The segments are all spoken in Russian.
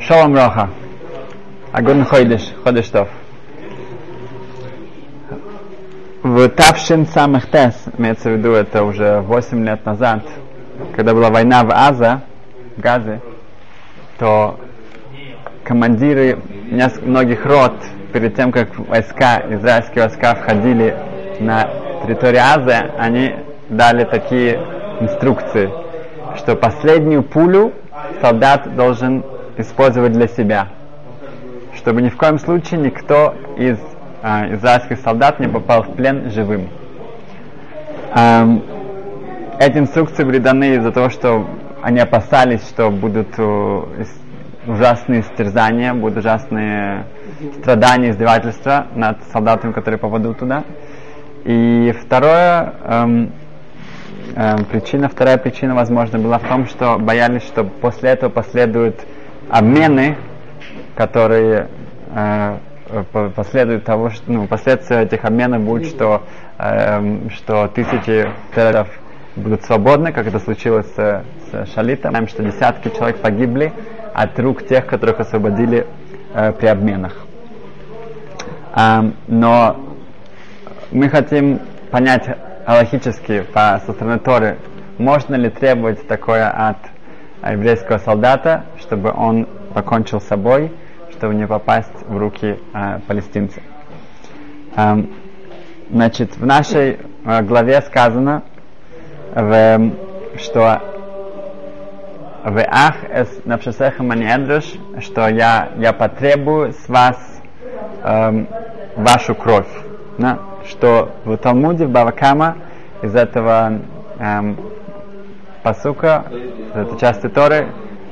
Шалом Роха. Агун Хойдиш, Ходиштов. В Тавшин самых Тес, имеется в виду, это уже 8 лет назад, когда была война в Аза, в Газе, то командиры многих рот, перед тем, как войска, израильские войска входили на территорию Азы, они дали такие инструкции, что последнюю пулю солдат должен использовать для себя, чтобы ни в коем случае никто из э, израильских солдат не попал в плен живым. Эм, эти инструкции были даны из-за того, что они опасались, что будут э, ужасные стерзания, будут ужасные страдания, издевательства над солдатами, которые попадут туда. И второе, эм, причина, вторая причина, возможно, была в том, что боялись, что после этого последуют обмены, которые э, последуют того, что ну, последствия этих обменов будут, что, э, что тысячи терроров будут свободны, как это случилось с, с Шалитом. Знаем, что десятки человек погибли от рук тех, которых освободили э, при обменах. Э, но мы хотим понять аллахически по, со стороны Торы, можно ли требовать такое от еврейского солдата, чтобы он покончил с собой, чтобы не попасть в руки э, палестинцев. Эм, значит, в нашей э, главе сказано, в, что в ах эс напшесеха маниэдруш, что я, я потребую с вас эм, вашу кровь. Да? Что в Талмуде, в Бавакама, из этого эм, посука, из этой части Торы,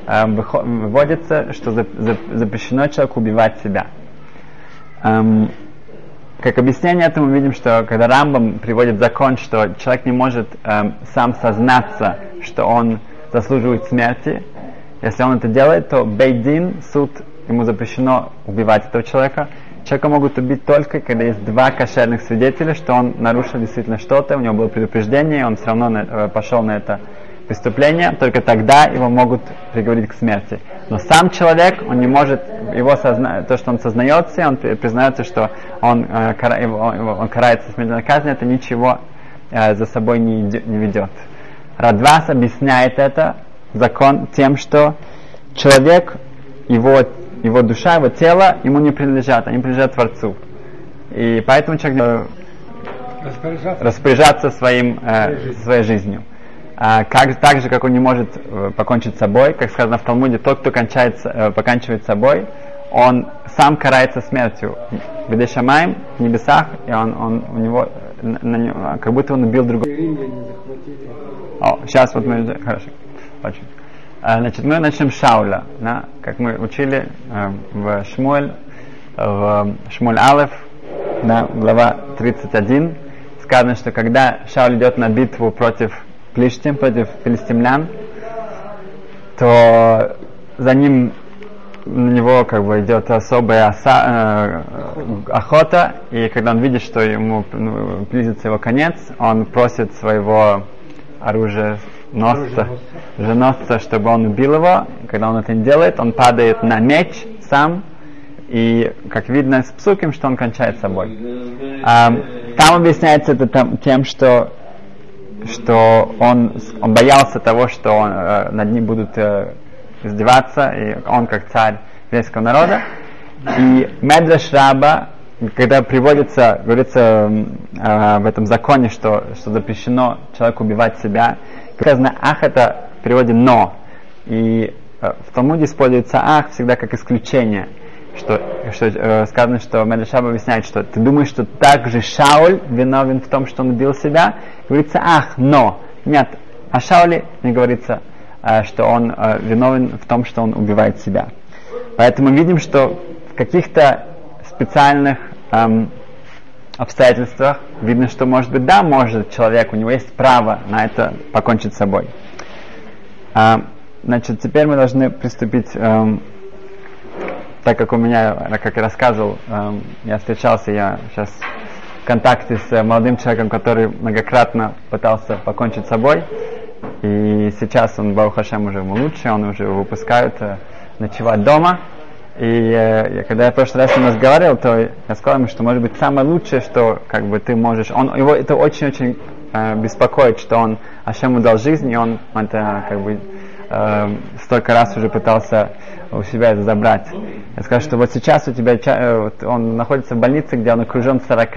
эм, выводится, что запрещено человеку убивать себя. Эм, как объяснение этому видим, что когда Рамбам приводит закон, что человек не может эм, сам сознаться, что он заслуживает смерти, если он это делает, то Бейдин, суд, ему запрещено убивать этого человека. Человека могут убить только, когда есть два кошерных свидетеля, что он нарушил действительно что-то, у него было предупреждение, он все равно на, э, пошел на это преступление, только тогда его могут приговорить к смерти. Но сам человек, он не может, его созна... то, что он сознается, он признается, что он, э, кара... его, он карается смертельной казнью, это ничего э, за собой не, не ведет. Радвас объясняет это закон тем, что человек, его, его душа, его тело ему не принадлежат, они принадлежат Творцу. И поэтому человек распоряжаться, распоряжаться своим, э, своей жизнью. А, как, так же, как он не может э, покончить с собой, как сказано в Талмуде, тот, кто кончается, э, поканчивает собой, он сам карается смертью. Где Шамаем, в небесах, и он, он у него, на, на него, как будто он убил другого. О, сейчас вот мы... Хорошо. Очень. А, значит, мы начнем с Шауля, да, как мы учили э, в Шмуэль, в Шмуль Алеф, да, глава 31, сказано, что когда Шауль идет на битву против Плештим против филистимлян, то за ним на него как бы идет особая оса, э, охота, и когда он видит, что ему ну, близится его конец, он просит своего оружия носца, женосца, чтобы он убил его. Когда он это не делает, он падает на меч сам, и как видно с псуким, что он кончает собой. А, там объясняется это тем, что что он, он боялся того, что он, э, над ним будут э, издеваться, и он как царь еврейского народа. И Медраш Раба, когда приводится, говорится э, в этом законе, что, что запрещено человеку убивать себя, сказано «ах» это в переводе «но». И э, в Талмуде используется «ах» всегда как исключение – что, что э, сказано, что Медрашаба объясняет, что ты думаешь, что также Шауль виновен в том, что он убил себя? Говорится, ах, но. Нет, о Шауле не говорится, э, что он э, виновен в том, что он убивает себя. Поэтому видим, что в каких-то специальных эм, обстоятельствах видно, что может быть, да, может человек, у него есть право на это покончить с собой. Э, значит, теперь мы должны приступить эм, так как у меня, как я рассказывал, эм, я встречался, я сейчас в контакте с молодым человеком, который многократно пытался покончить с собой, И сейчас он, Баухашем, уже ему лучше, он уже выпускают э, ночевать дома. И э, когда я в прошлый раз с ним разговаривал, то я сказал ему, что может быть самое лучшее, что как бы ты можешь. Он его это очень-очень э, беспокоит, что он Ашему дал жизнь, и он это как бы э, столько раз уже пытался у себя это забрать. Я скажу, что вот сейчас у тебя э, вот он находится в больнице, где он окружен 40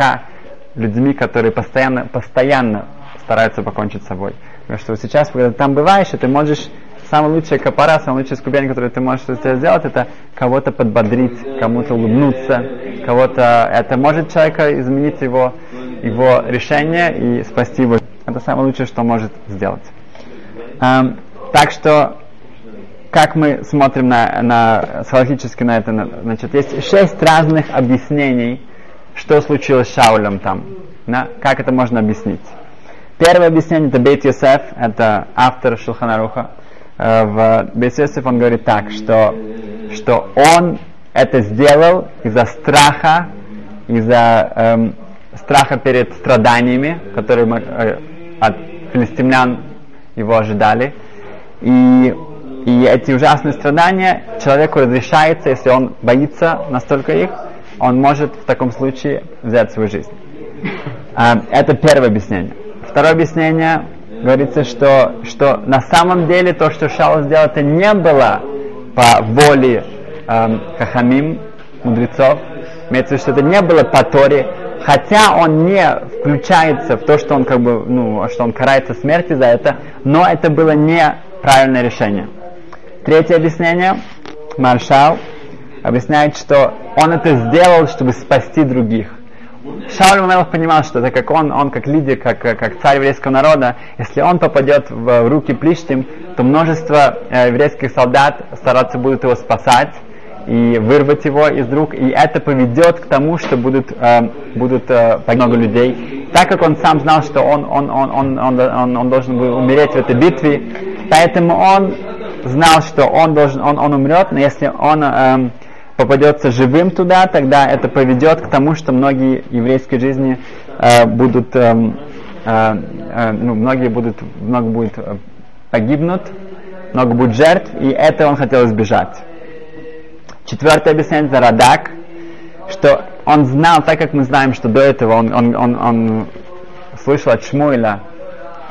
людьми, которые постоянно, постоянно стараются покончить с собой. Потому что вот сейчас, когда ты там бываешь, и ты можешь самая лучшая копора, самая лучшая ступень, которую ты можешь сделать, это кого-то подбодрить, кому-то улыбнуться, кого-то... Это может человека изменить его, его решение и спасти его. Это самое лучшее, что может сделать. Um, так что, как мы смотрим на, на, схоластически на это, значит, есть шесть разных объяснений, что случилось с Шаулем там. На, как это можно объяснить? Первое объяснение это Бейт Йосеф, это автор Шулханаруха. Э, в Йосеф он говорит так, что, что он это сделал из-за страха, из-за эм, страха перед страданиями, которые мы, э, от филистимлян его ожидали. И, и эти ужасные страдания человеку разрешается, если он боится настолько их, он может в таком случае взять свою жизнь. А, это первое объяснение. Второе объяснение говорится, что, что на самом деле то, что Шаул сделал, это не было по воле эм, хахамим, мудрецов. Имеется в виду, что это не было по Торе, хотя он не включается в то, что он как бы, ну, что он карается смерти за это, но это было неправильное решение. Третье объяснение, Маршал объясняет, что он это сделал, чтобы спасти других. Шауль Мамелов понимал, что так как он, он как лидер, как, как царь еврейского народа, если он попадет в руки Плиштим, то множество э, еврейских солдат стараться будут его спасать и вырвать его из рук, и это поведет к тому, что будут, э, будут э, много людей. Так как он сам знал, что он, он, он, он, он, он, он должен был умереть в этой битве, поэтому он знал, что он, должен, он, он умрет, но если он э, попадется живым туда, тогда это поведет к тому, что многие еврейские жизни э, будут, э, э, э, ну, многие будут, много будет э, погибнут, много будет жертв, и это он хотел избежать. Четвертое объяснение за Радак, что он знал, так как мы знаем, что до этого он, он, он, он слышал от Шмуэля,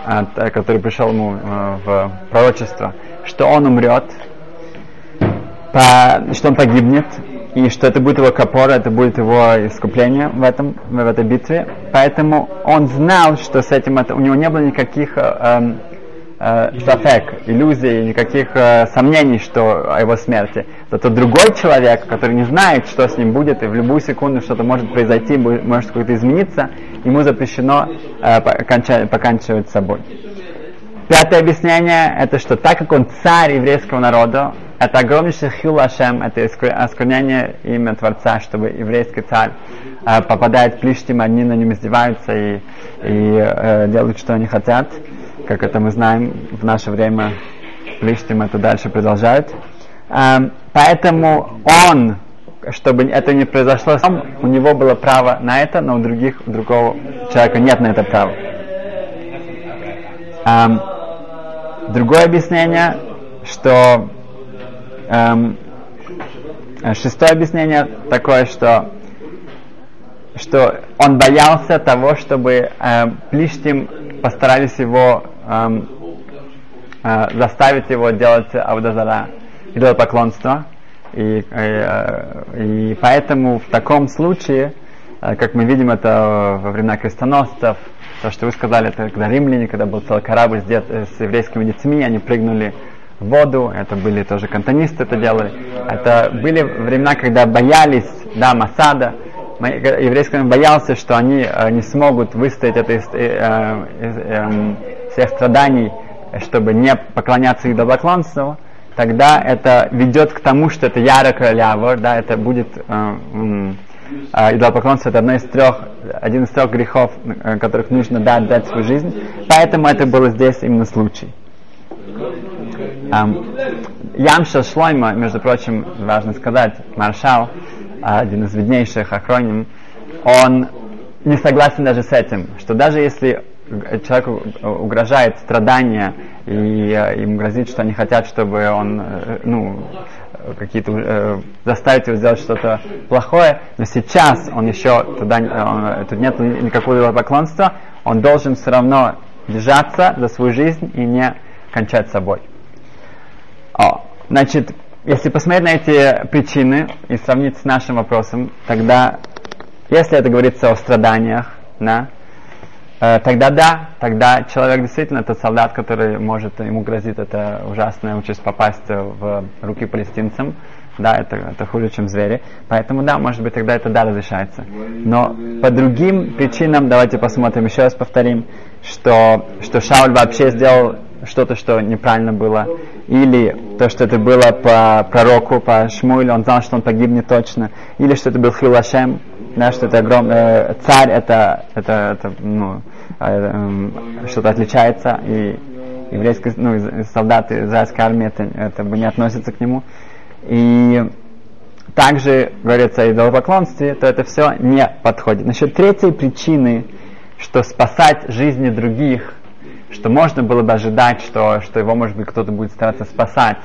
э, который пришел ему э, в пророчество, что он умрет, по, что он погибнет, и что это будет его капора, это будет его искупление в, этом, в этой битве. Поэтому он знал, что с этим это, у него не было никаких э, э, шафек, иллюзий, никаких э, сомнений что, о его смерти. Зато другой человек, который не знает, что с ним будет, и в любую секунду что-то может произойти, может что-то измениться, ему запрещено э, покончать, поканчивать собой. Пятое объяснение, это что так как он царь еврейского народа, это огромнейший хил Ашем, это осквернение имя Творца, чтобы еврейский царь э, попадает в Плиштим, они на нем издеваются и, и э, делают, что они хотят. Как это мы знаем, в наше время Плиштим это дальше продолжает. Э, поэтому он, чтобы это не произошло, у него было право на это, но у других, у другого человека нет на это права. Um, Другое объяснение, что эм, шестое объяснение такое, что что он боялся того, чтобы э, Плиштим постарались его э, э, заставить его делать Авдазара, поклонство, И, э, и поэтому в таком случае, э, как мы видим это во времена крестоносцев, то, что вы сказали, это когда римляне, когда был целый корабль с, дет, с еврейскими детьми, они прыгнули в воду, это были тоже кантонисты это делали. Это были времена, когда боялись, да, Масада, еврейский народ боялся, что они э, не смогут выстоять это из, э, из э, всех страданий, чтобы не поклоняться идолоклонству, тогда это ведет к тому, что это яра королева, да, это будет э, а, идолопоклонство это одно из трех, один из трех грехов, э, которых нужно дать, дать свою жизнь. Поэтому это было здесь именно случай. Ямшел Шлойма, между прочим, важно сказать, маршал, один из виднейших охроним, он не согласен даже с этим, что даже если человеку угрожает страдания, и э, им грозит, что они хотят, чтобы он, э, ну, какие-то, э, заставить его сделать что-то плохое, но сейчас он еще туда, он, тут нет никакого поклонства, он должен все равно держаться за свою жизнь и не кончать собой. О, значит, если посмотреть на эти причины и сравнить с нашим вопросом, тогда, если это говорится о страданиях, да, э, тогда да, тогда человек действительно это солдат, который может, ему грозит это ужасная участь попасть в руки палестинцам, да, это, это хуже, чем звери. Поэтому да, может быть, тогда это да разрешается. Но по другим причинам, давайте посмотрим, еще раз повторим, что, что Шауль вообще сделал что-то, что неправильно было, или то, что это было по пророку, по Шмуилю, он знал, что он погибнет точно, или что это был Хилашем, да, что это огромный э, царь, это, это, это ну, э, э, что-то отличается, и еврейские ну, солдаты израильской армии это, это бы не относятся к нему. И также говорится о идолопоклонстве, то это все не подходит. Насчет третьей причины, что спасать жизни других – что можно было бы ожидать, что, что его, может быть, кто-то будет стараться спасать,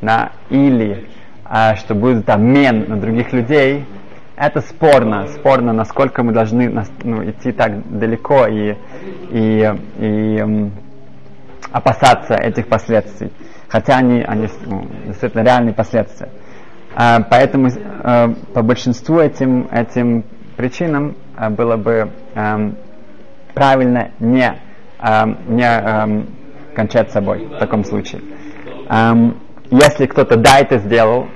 да, или а, что будет обмен на других людей, это спорно, спорно, насколько мы должны ну, идти так далеко и, и, и опасаться этих последствий, хотя они, они ну, действительно реальные последствия. А, поэтому а, по большинству этим, этим причинам а, было бы а, правильно не эм, не эм, кончать собой в таком случае. Эм, если кто-то да это сделал,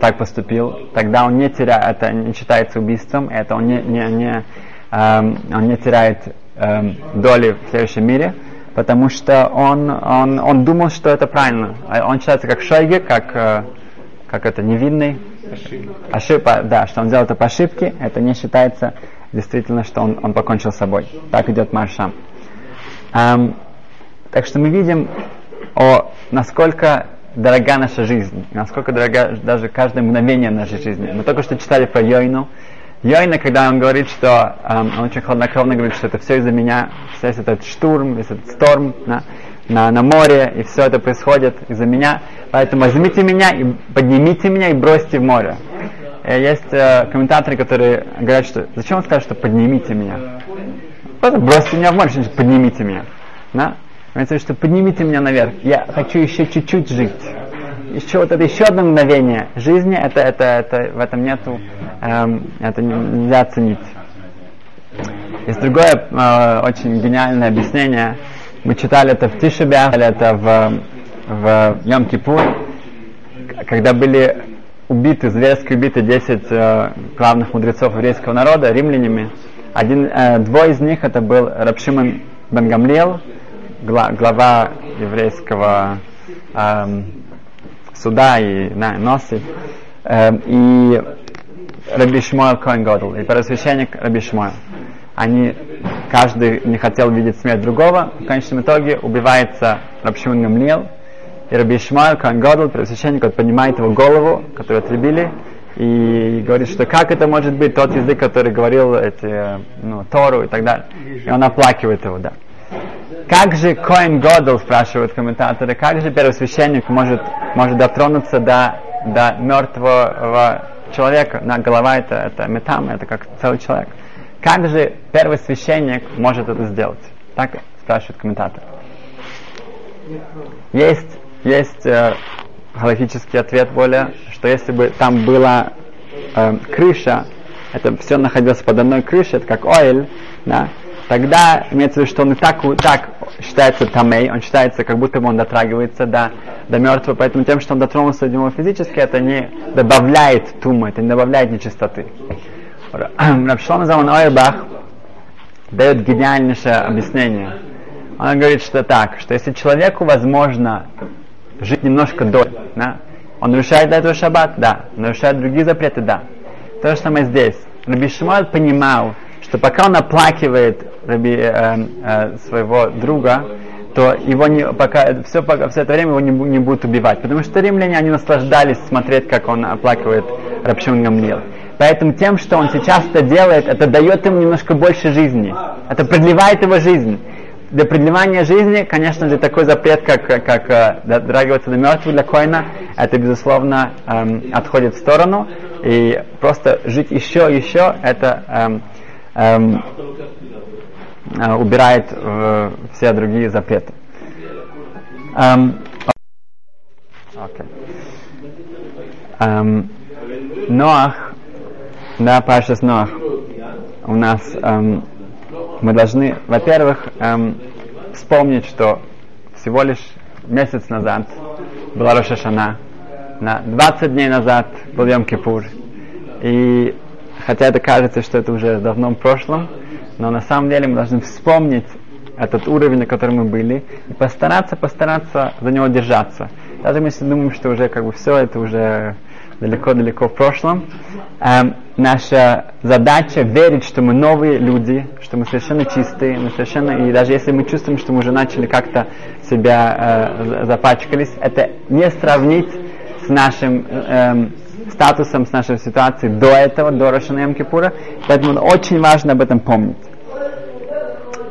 так поступил, тогда он не теряет, это не считается убийством, это он не, не, не, эм, он не теряет эм, доли в следующем мире, потому что он, он, он думал, что это правильно. А он считается как шойге, как, э, как это невинный. Ошибка. да, что он сделал это по ошибке, это не считается действительно, что он, он покончил с собой. Так идет маршам. Um, так что мы видим, о, насколько дорога наша жизнь, насколько дорога даже каждое мгновение нашей жизни. Мы только что читали про Йойну. Йойна, когда он говорит, что um, он очень хладнокровно говорит, что это все из-за меня, весь этот штурм, весь этот шторм на, на, на море, и все это происходит из-за меня. Поэтому возьмите меня и поднимите меня и бросьте в море. И есть э, комментаторы, которые говорят, что зачем он сказал, что поднимите меня? Просто бросьте меня в море, что поднимите меня. Да? Говорится, что поднимите меня наверх. Я хочу еще чуть-чуть жить. Еще вот это еще одно мгновение жизни, это, это, это, в этом нету, эм, это нельзя оценить. Есть другое э, очень гениальное объяснение. Мы читали это в Тишебе, или это в, в Йом-Кипур, когда были убиты, зверски убиты 10 э, главных мудрецов еврейского народа римлянами. Один, э, двое из них это был Рабшиман Бен Гамлиел, глава еврейского э, суда и на, носи, э, и Раби Шмуэл и первосвященник Раби. Они, каждый не хотел видеть смерть другого, в конечном итоге убивается Рабшиман Гамлиел, и Раби Шмуэл Коэн первосвященник, он поднимает его голову, которую отрубили, и говорит, что как это может быть тот язык, который говорил эти, ну, Тору и так далее. И он оплакивает его, да. Как же Коин Годл, спрашивают комментаторы, как же первосвященник может, может дотронуться до, до мертвого человека? На голова это, это метам, это как целый человек. Как же первый священник может это сделать? Так спрашивают комментаторы. Есть, есть э, галактический ответ более, что если бы там была э, крыша, это все находилось под одной крышей, это как ойл, да, тогда имеется в виду, что он и так, так считается тамей, он считается, как будто бы он дотрагивается до, до мертвого, поэтому тем, что он дотронулся до него физически, это не добавляет тумы, это не добавляет нечистоты. Рабшлом Заман Ойрбах дает гениальнейшее объяснение. Он говорит, что так, что если человеку возможно жить немножко до, да, он нарушает для этого шаббат? Да. Нарушает другие запреты? Да. То же самое здесь. Раби Шимон понимал, что пока он оплакивает Раби, э, э, своего друга, то его не, пока, все, пока, все это время его не, не будут убивать. Потому что римляне, они наслаждались смотреть, как он оплакивает Рабшимон Гамлиел. Поэтому тем, что он сейчас это делает, это дает ему немножко больше жизни. Это продлевает его жизнь. Для продлевания жизни, конечно же, такой запрет, как, как э, дотрагиваться до мертвых для коина, это, безусловно, эм, отходит в сторону. И просто жить еще, еще, это эм, эм, убирает э, все другие запреты. Um, okay. um, Ноах, да, Паша с Ноах, у нас um, мы должны, во-первых, um, вспомнить, что всего лишь месяц назад была Рошашана, на 20 дней назад был Йом Кипур. И хотя это кажется, что это уже давно в прошлом, но на самом деле мы должны вспомнить этот уровень, на котором мы были, и постараться, постараться за него держаться. Даже если думаем, что уже как бы все это уже далеко-далеко в прошлом, эм, наша задача верить, что мы новые люди, что мы совершенно чистые, мы совершенно, и даже если мы чувствуем, что мы уже начали как-то себя э, запачкались, это не сравнить с нашим э, статусом, с нашей ситуацией до этого, до Рошана Кипура, поэтому очень важно об этом помнить.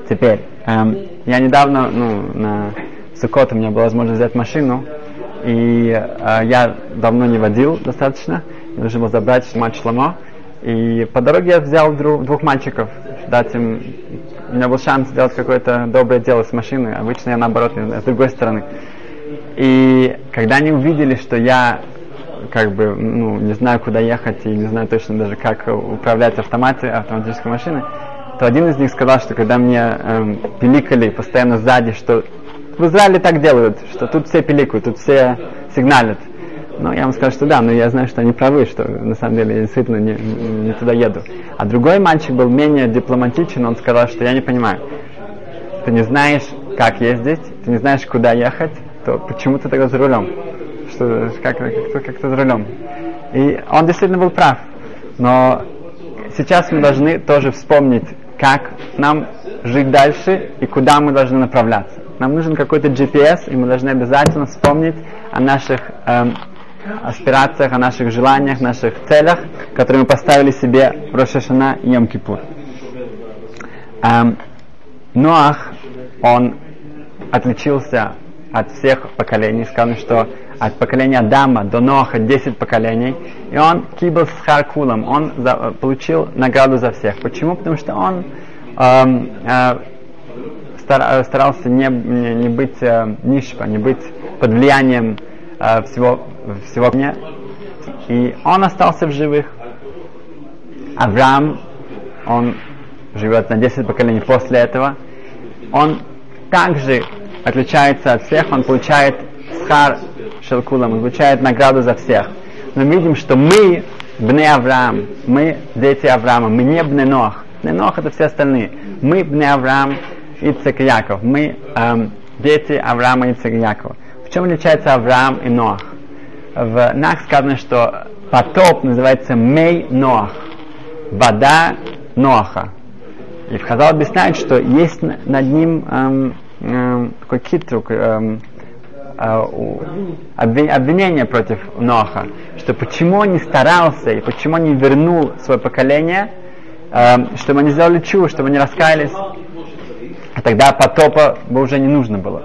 Теперь, эм, я недавно, ну, на Сукот у меня была возможность взять машину, и э, я давно не водил достаточно, нужно было забрать мать Шламо, и по дороге я взял друг, двух мальчиков, дать им, у меня был шанс сделать какое-то доброе дело с машиной, обычно я наоборот, с другой стороны. И когда они увидели, что я как бы, ну, не знаю, куда ехать и не знаю точно даже, как управлять автоматом, автоматической машиной, то один из них сказал, что когда мне эм, пиликали постоянно сзади, что в Израиле так делают, что тут все пиликают, тут все сигналят. Ну, я вам скажу, что да, но я знаю, что они правы, что на самом деле я действительно не, не туда еду. А другой мальчик был менее дипломатичен, он сказал, что я не понимаю. Ты не знаешь, как ездить, ты не знаешь, куда ехать, то почему ты тогда за рулем? Что, как, как, как, как за рулем? И он действительно был прав. Но сейчас мы должны тоже вспомнить, как нам жить дальше и куда мы должны направляться. Нам нужен какой-то GPS, и мы должны обязательно вспомнить о наших эм, аспирациях, о наших желаниях, наших целях, которые мы поставили себе в Рошашана и Йом-Кипур. Эм, Ноах, он отличился от всех поколений. Сказано, что от поколения Адама до Ноаха 10 поколений. И он кибл с Харкулом, он за, получил награду за всех. Почему? Потому что он эм, э, стар, старался не, не, не быть э, нишпа, не быть под влиянием э, всего, всего дня. И он остался в живых. Авраам, он живет на 10 поколений после этого. Он также отличается от всех, он получает схар шелкулам, он получает награду за всех. Но видим, что мы, бне Авраам, мы дети Авраама, мы не бне Нох. Бне Нох это все остальные. Мы бне Авраам, и Яков. Мы эм, дети Авраама, и Якова. В чем отличается Авраам и Ноах? В Нах сказано, что потоп называется Мей Ноах. Вода Ноаха. И в Хазал объясняет, что есть над ним эм, эм, такой китрук, эм, обвинение против Ноха, что почему он не старался и почему он не вернул свое поколение, э, чтобы они сделали чу, чтобы они раскаялись, и тогда потопа бы уже не нужно было.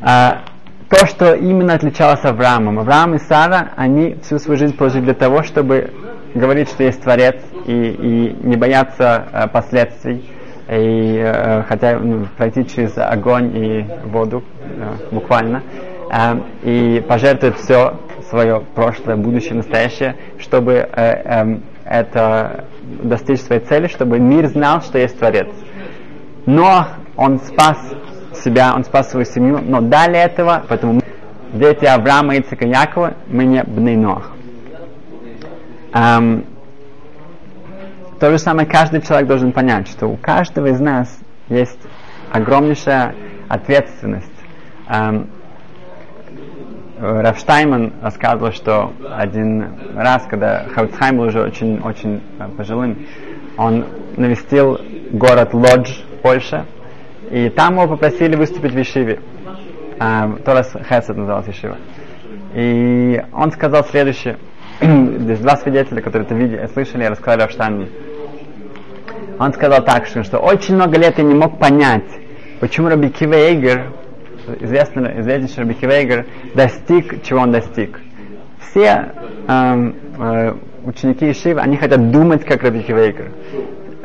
А, то, что именно отличалось Авраамом. Авраам и Сара, они всю свою жизнь прожили для того, чтобы говорить, что есть Творец, и, и не бояться э, последствий, и, э, хотя ну, пройти через огонь и воду, э, буквально, э, и пожертвовать все свое прошлое, будущее, настоящее, чтобы э, э, это достичь своей цели, чтобы мир знал, что есть Творец. Но он спас себя, он спас свою семью, но далее этого, поэтому дети Авраама, и Якова, мы не бны Ноах. Эм, то же самое каждый человек должен понять, что у каждого из нас есть огромнейшая ответственность. Эм, Рафштайман рассказывал, что один раз, когда Хауцхайм был уже очень, очень э, пожилым, он навестил город Лодж в Польше, и там его попросили выступить в Ишиве. Э, Торас Хесед назывался Ишива. И он сказал следующее, здесь два свидетеля, которые это видели, слышали, рассказали о Штайнмане. Он сказал так, что, что очень много лет я не мог понять, почему Раби Кивейгер, известный, известнейший Раби Кивейгер, достиг, чего он достиг. Все эм, э, ученики Ишивы, они хотят думать, как Раби Кивейгер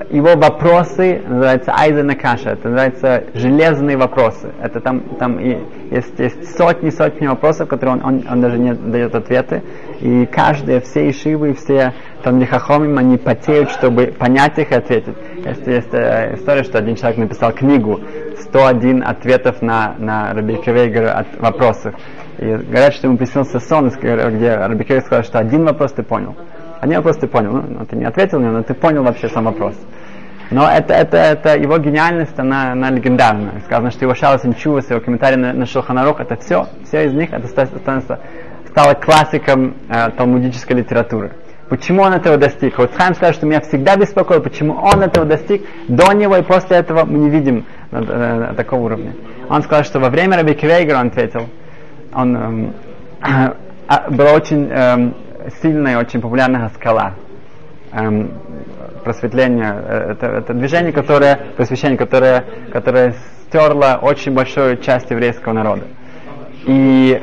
его вопросы называются Айзена Каша, это называется железные вопросы. Это там, там и есть, есть сотни, сотни вопросов, которые он, он, он даже не дает ответы. И каждые, все ишивы, все там лихахомим, они потеют, чтобы понять их и ответить. Есть, есть э, история, что один человек написал книгу 101 ответов на, на Раби Кевейгера от вопросов. И говорят, что ему приснился сон, где Раби Кевейгер сказал, что один вопрос ты понял. Один вопрос ты понял, ну, ты не ответил на него, но ты понял вообще сам вопрос. Но это, это, это его гениальность, она, она легендарная. Сказано, что его Шалас Инчувас, его комментарий на, на Шелханарух, это все, все из них, это становится, стало классиком э, талмудической литературы. Почему он этого достиг? Вот Хайм сказал, что меня всегда беспокоило, почему он этого достиг до него, и после этого мы не видим на, на такого уровня. Он сказал, что во время Раби Квейгера он ответил, он эм, э, была очень эм, сильная, очень популярная скала. Эм, просветление, э, это, это движение, которое, просвещение, которое, которое стерло очень большую часть еврейского народа. И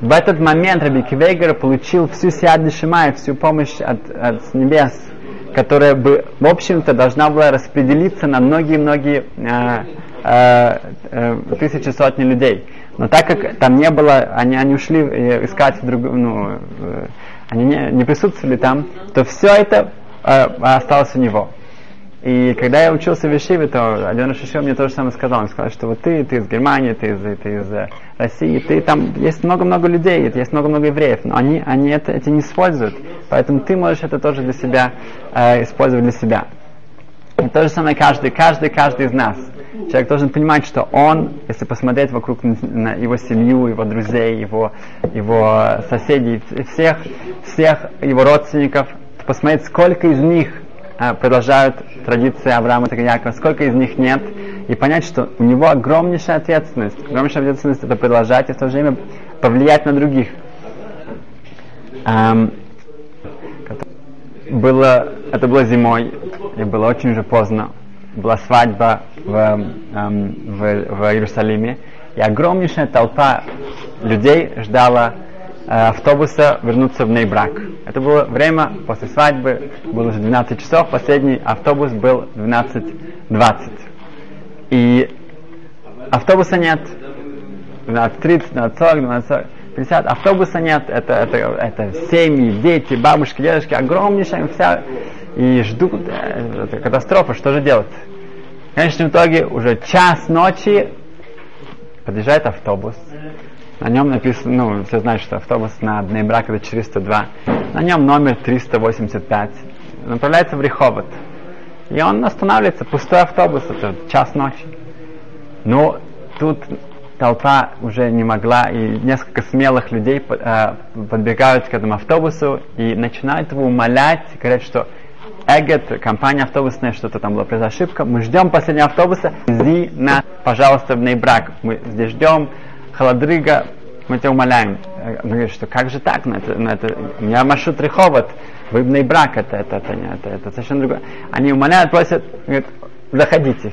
в этот момент Раби Кивейгер получил всю Сиад Шимай, всю помощь от, от небес, которая бы, в общем-то, должна была распределиться на многие-многие э, э, э, тысячи, сотни людей. Но так как там не было, они, они ушли э, искать друг, ну, э, они не, не присутствовали там, то все это э, осталось у него. И когда я учился в Ешиве, то один Шишев мне тоже самое сказал. Он сказал, что вот ты, ты из Германии, ты из, ты из э, России, ты там, есть много-много людей, есть много-много евреев, но они, они это, эти не используют. Поэтому ты можешь это тоже для себя э, использовать для себя. И то же самое каждый, каждый, каждый из нас. Человек должен понимать, что он, если посмотреть вокруг на его семью, его друзей, его, его соседей, всех, всех его родственников, посмотреть, сколько из них а, продолжают традиции Авраама и сколько из них нет, и понять, что у него огромнейшая ответственность. Огромнейшая ответственность это продолжать и в то же время повлиять на других. Эм, было, это было зимой, и было очень уже поздно. Была свадьба в, эм, в, в Иерусалиме, и огромнейшая толпа людей ждала Э, автобуса вернуться в Нейбрак. Это было время после свадьбы, было уже 12 часов, последний автобус был 12.20. И автобуса нет. 12.30, 12.40, 12.40. 50, автобуса нет, это, это, это семьи, дети, бабушки, дедушки, огромнейшая вся, и ждут, это катастрофа, что же делать? В конечном итоге уже час ночи подъезжает автобус, на нем написано, ну, все знают, что автобус на Бнейбрак это 402. На нем номер 385. Направляется в Риховод. И он останавливается, пустой автобус, это час ночи. Но тут толпа уже не могла, и несколько смелых людей э, подбегают к этому автобусу и начинают его умолять, говорят, что Эгет, компания автобусная, что-то там была произошла ошибка, мы ждем последнего автобуса, вези нас, пожалуйста, в Нейбрак. Мы здесь ждем, холодрыга, мы тебя умоляем. Он говорит, что как же так? Ну, это, ну, это, у меня маршрут Реховод, выбный брак, это, это, это, это, это совершенно другое. Они умоляют, просят, говорят, заходите.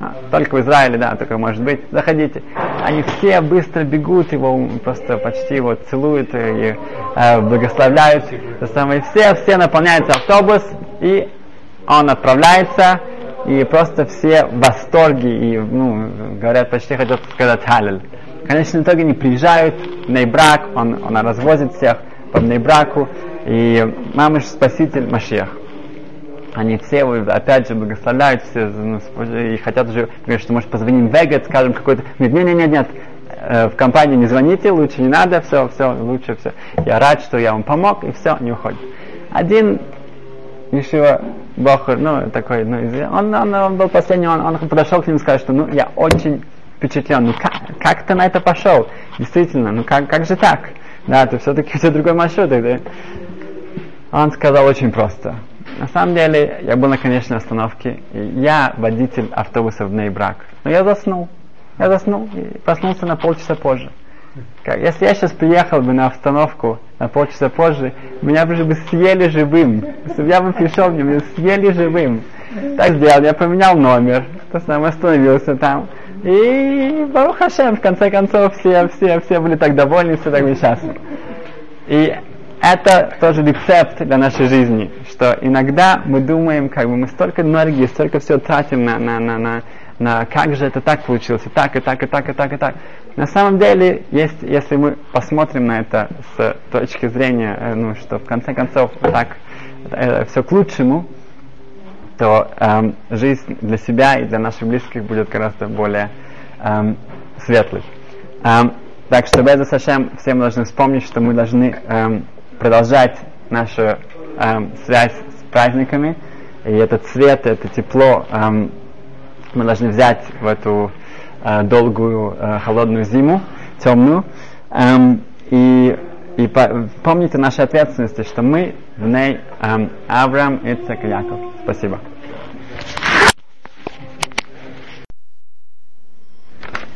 А, только в Израиле, да, только может быть, заходите. Они все быстро бегут его, просто почти его целуют и э, благословляют. То самое, все, все наполняется автобус, и он отправляется, и просто все в восторге, и, ну, говорят, почти хотят сказать халиль. В конечном итоге они приезжают Нейбрак, он, он развозит всех по Нейбраку, и мамыш спаситель Машех. Они все опять же, благословляют, все, ну, и хотят уже, говорят, что может позвоним в Эгет, скажем какой-то, нет, нет, нет, нет, э, в компании не звоните, лучше не надо, все, все, лучше все. Я рад, что я вам помог, и все, не уходит. Один еще Бохар, ну, такой, ну, он, он, он был последний, он, он подошел к нему и сказал, что, ну, я очень впечатлен. Ну как, как ты на это пошел? Действительно, ну как, как же так? Да, ты все-таки все другой маршрут. Да? Он сказал очень просто. На самом деле, я был на конечной остановке, и я водитель автобуса в Нейбрак. Но я заснул. Я заснул и проснулся на полчаса позже. Как, если я сейчас приехал бы на остановку на полчаса позже, меня бы бы съели живым. Если я бы пришел, меня бы съели живым. Так сделал, я поменял номер, то самое остановился там. И Барух Хашем, в конце концов, все, все, все были так довольны, все так несчастны. И это тоже рецепт для нашей жизни, что иногда мы думаем, как бы мы столько энергии, столько всего тратим на, на, на, на, на как же это так получилось, и так, и так, и так, и так, и так. На самом деле, есть, если мы посмотрим на это с точки зрения, э, ну, что в конце концов так э, все к лучшему, то эм, жизнь для себя и для наших близких будет гораздо более эм, светлой. Эм, так что, без Сашем, все мы должны вспомнить, что мы должны эм, продолжать нашу эм, связь с праздниками, и этот цвет, это тепло эм, мы должны взять в эту э, долгую холодную зиму, темную, и, и по, помните наши ответственности, что мы в ней Авраам, и Яков. Спасибо.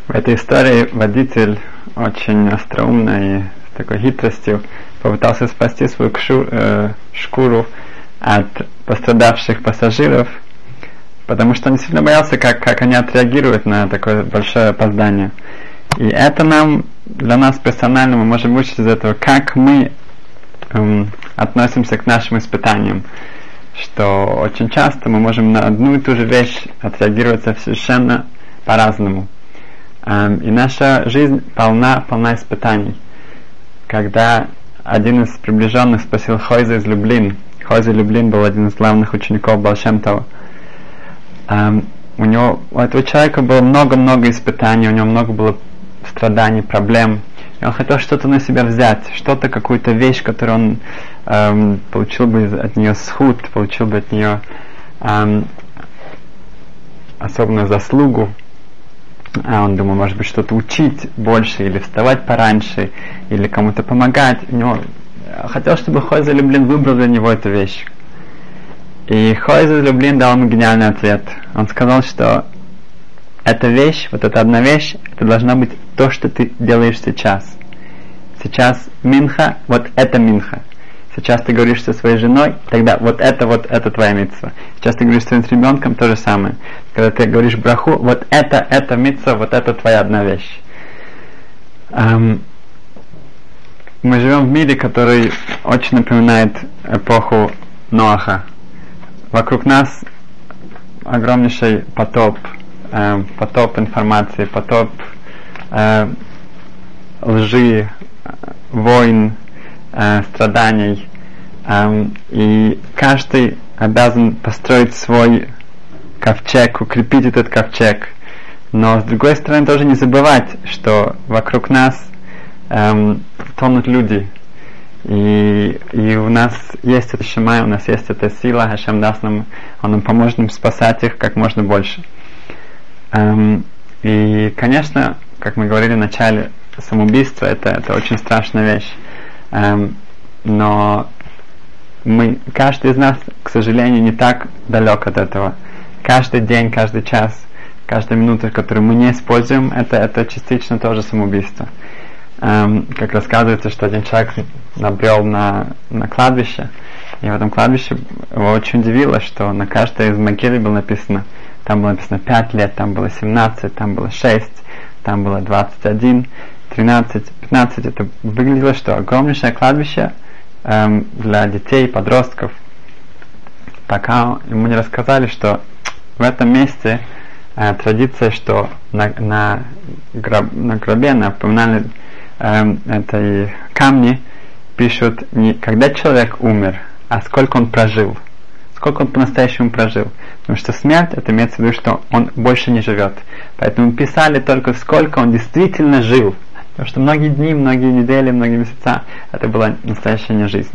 В этой истории водитель очень остроумно и с такой хитростью попытался спасти свою кшу, э, шкуру от пострадавших пассажиров, потому что он сильно боялся, как, как они отреагируют на такое большое опоздание. И это нам, для нас персонально, мы можем учить из этого, как мы эм, относимся к нашим испытаниям. Что очень часто мы можем на одну и ту же вещь отреагировать совершенно по-разному. Эм, и наша жизнь полна, полна испытаний. Когда один из приближенных спросил Хойза из Люблин. Хойза Люблин был один из главных учеников Балшемтова. Um, у него, у этого человека было много-много испытаний, у него много было страданий, проблем. И он хотел что-то на себя взять, что-то, какую-то вещь, которую он эм, получил бы от нее схуд, получил бы от нее эм, особенную заслугу. А он думал, может быть, что-то учить больше, или вставать пораньше, или кому-то помогать. У него хотел, чтобы Хойза Люблин выбрал для него эту вещь. И Хойза Люблин дал ему гениальный ответ. Он сказал, что эта вещь, вот эта одна вещь, это должна быть то, что ты делаешь сейчас. Сейчас минха, вот это минха. Сейчас ты говоришь со своей женой, тогда вот это, вот это твоя митцва. Сейчас ты говоришь с своим ребенком, то же самое. Когда ты говоришь браху, вот это, это митцва, вот это твоя одна вещь. Um, мы живем в мире, который очень напоминает эпоху Ноаха. Вокруг нас огромнейший потоп, э, потоп информации, потоп э, лжи, войн, э, страданий. Э, и каждый обязан построить свой ковчег, укрепить этот ковчег. Но с другой стороны тоже не забывать, что вокруг нас эм, тонут люди. И, и у нас есть это шамай, у нас есть эта сила, Хашем даст нам, он нам поможет нам спасать их как можно больше. Эм, и, конечно, как мы говорили в начале, самоубийство это, это очень страшная вещь. Эм, но мы, каждый из нас, к сожалению, не так далек от этого. Каждый день, каждый час, каждая минута, которую мы не используем, это, это частично тоже самоубийство. Эм, как рассказывается, что один человек набрел на, на кладбище, и в этом кладбище его очень удивило, что на каждой из могил было написано, там было написано 5 лет, там было 17, там было 6, там было 21, 13, 15. Это выглядело, что огромнейшее кладбище эм, для детей, подростков. Пока ему не рассказали, что в этом месте э, традиция, что на, на, гроб, на гробе, на поминальной э, этой камне пишут не когда человек умер, а сколько он прожил. Сколько он по-настоящему прожил. Потому что смерть, это имеется в виду, что он больше не живет. Поэтому писали только сколько он действительно жил. Потому что многие дни, многие недели, многие месяца это была настоящая не жизнь.